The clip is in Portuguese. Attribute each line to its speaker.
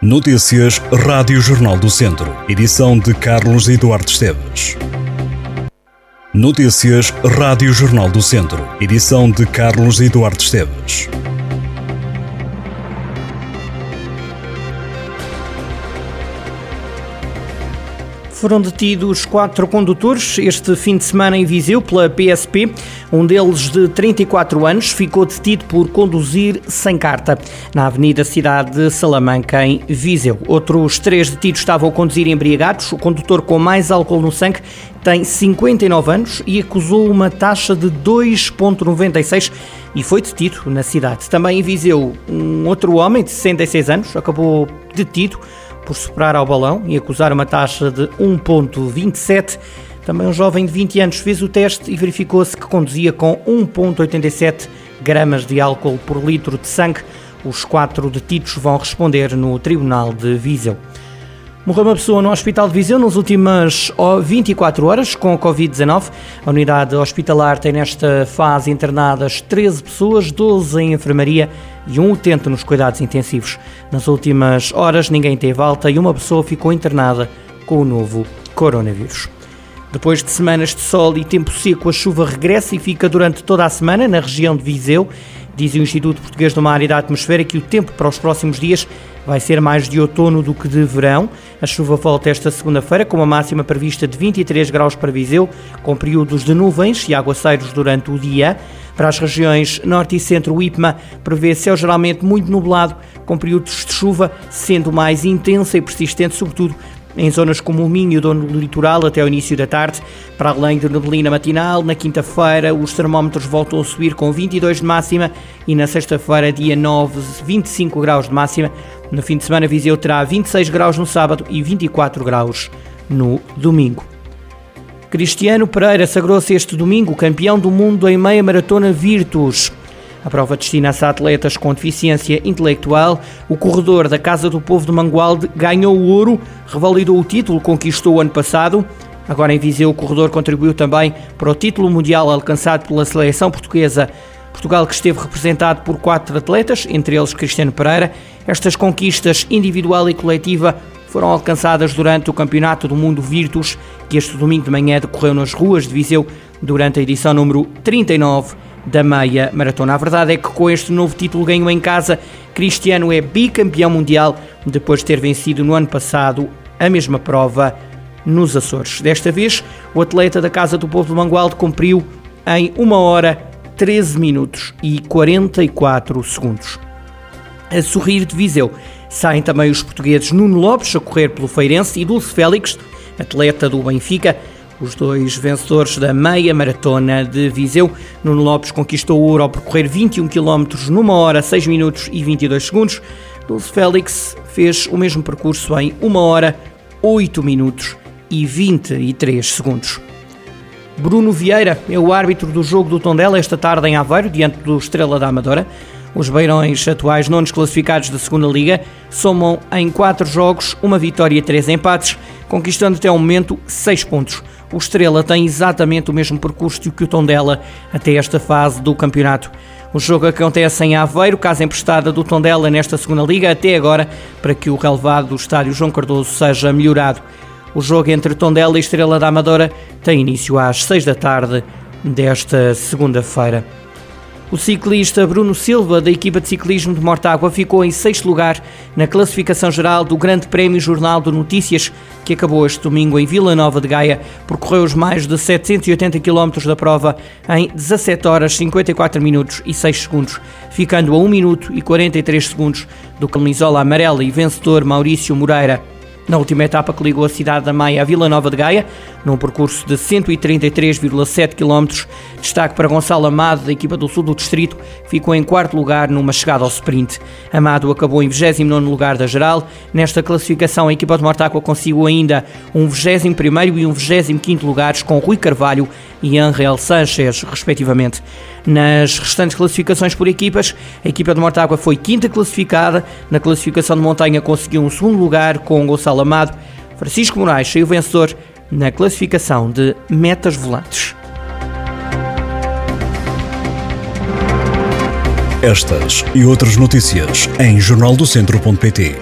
Speaker 1: Notícias Rádio Jornal do Centro. Edição de Carlos Eduardo Esteves. Notícias Rádio Jornal do Centro. Edição de Carlos Eduardo Esteves.
Speaker 2: Foram detidos quatro condutores este fim de semana em Viseu pela PSP. Um deles, de 34 anos, ficou detido por conduzir sem carta na Avenida Cidade de Salamanca, em Viseu. Outros três detidos estavam a conduzir embriagados. O condutor com mais álcool no sangue tem 59 anos e acusou uma taxa de 2,96 e foi detido na cidade. Também em Viseu, um outro homem de 66 anos acabou detido por superar ao balão e acusar uma taxa de 1,27. Também um jovem de 20 anos fez o teste e verificou-se que conduzia com 1,87 gramas de álcool por litro de sangue. Os quatro detidos vão responder no Tribunal de Viseu. Morreu uma pessoa no Hospital de Viseu nas últimas 24 horas com a Covid-19. A unidade hospitalar tem nesta fase internadas 13 pessoas, 12 em enfermaria e um utente nos cuidados intensivos. Nas últimas horas ninguém teve alta e uma pessoa ficou internada com o novo coronavírus. Depois de semanas de sol e tempo seco, a chuva regressa e fica durante toda a semana na região de Viseu. Diz o Instituto Português do Mar e da Atmosfera que o tempo para os próximos dias vai ser mais de outono do que de verão. A chuva volta esta segunda-feira com uma máxima prevista de 23 graus para Viseu, com períodos de nuvens e aguaceiros durante o dia. Para as regiões norte e centro, o IPMA prevê céu geralmente muito nublado, com períodos de chuva sendo mais intensa e persistente, sobretudo em zonas como o Minho e o Dono do Litoral até ao início da tarde. Para além de neblina matinal, na quinta-feira os termómetros voltam a subir com 22 de máxima e na sexta-feira, dia 9, 25 graus de máxima. No fim de semana, Viseu terá 26 graus no sábado e 24 graus no domingo. Cristiano Pereira sagrou-se este domingo campeão do mundo em meia maratona Virtus. A prova destina-se a atletas com deficiência intelectual. O corredor da Casa do Povo de Mangualde ganhou o ouro, revalidou o título conquistou o ano passado. Agora em Viseu, o corredor contribuiu também para o título mundial alcançado pela seleção portuguesa. Portugal que esteve representado por quatro atletas, entre eles Cristiano Pereira. Estas conquistas individual e coletiva foram alcançadas durante o Campeonato do Mundo Virtus, que este domingo de manhã decorreu nas ruas de Viseu durante a edição número 39 da meia maratona. A verdade é que com este novo título ganho em casa, Cristiano é bicampeão mundial depois de ter vencido no ano passado a mesma prova nos Açores. Desta vez, o atleta da Casa do Povo de Mangualde cumpriu em 1 hora 13 minutos e 44 segundos. A sorrir de Viseu saem também os portugueses Nuno Lopes a correr pelo Feirense e Dulce Félix, atleta do Benfica, os dois vencedores da meia maratona de Viseu. Nuno Lopes conquistou o ouro ao percorrer 21 km numa hora, 6 minutos e 22 segundos. Dulce Félix fez o mesmo percurso em 1 hora, 8 minutos e 23 segundos. Bruno Vieira é o árbitro do jogo do Tondela esta tarde em Aveiro, diante do Estrela da Amadora. Os beirões, atuais nonos classificados da segunda Liga, somam em 4 jogos uma vitória e 3 empates, conquistando até o momento 6 pontos. O Estrela tem exatamente o mesmo percurso que o Tondela até esta fase do campeonato. O jogo acontece em Aveiro, casa emprestada do Tondela nesta segunda liga, até agora, para que o relevado do estádio João Cardoso seja melhorado. O jogo entre Tondela e Estrela da Amadora tem início às 6 da tarde desta segunda-feira. O ciclista Bruno Silva, da equipa de ciclismo de Mortágua, ficou em sexto lugar na classificação geral do Grande Prémio Jornal de Notícias, que acabou este domingo em Vila Nova de Gaia. Percorreu os mais de 780 km da prova em 17 horas, 54 minutos e 6 segundos, ficando a 1 minuto e 43 segundos do camisola amarela e vencedor Maurício Moreira na última etapa que ligou a cidade da Maia à Vila Nova de Gaia, num percurso de 133,7 km. Destaque para Gonçalo Amado, da equipa do sul do distrito, ficou em quarto lugar numa chegada ao sprint. Amado acabou em 29 lugar da geral. Nesta classificação, a equipa de Mortágua conseguiu ainda um 21 e um 25 lugares com Rui Carvalho e Angel Sanchez, respectivamente. Nas restantes classificações por equipas, a equipa de Mortágua foi quinta classificada. Na classificação de montanha conseguiu um segundo lugar com Gonçalo Amado. Francisco Moraes saiu vencedor na classificação de metas volantes.
Speaker 1: Estas e outras notícias em jornaldocentro.pt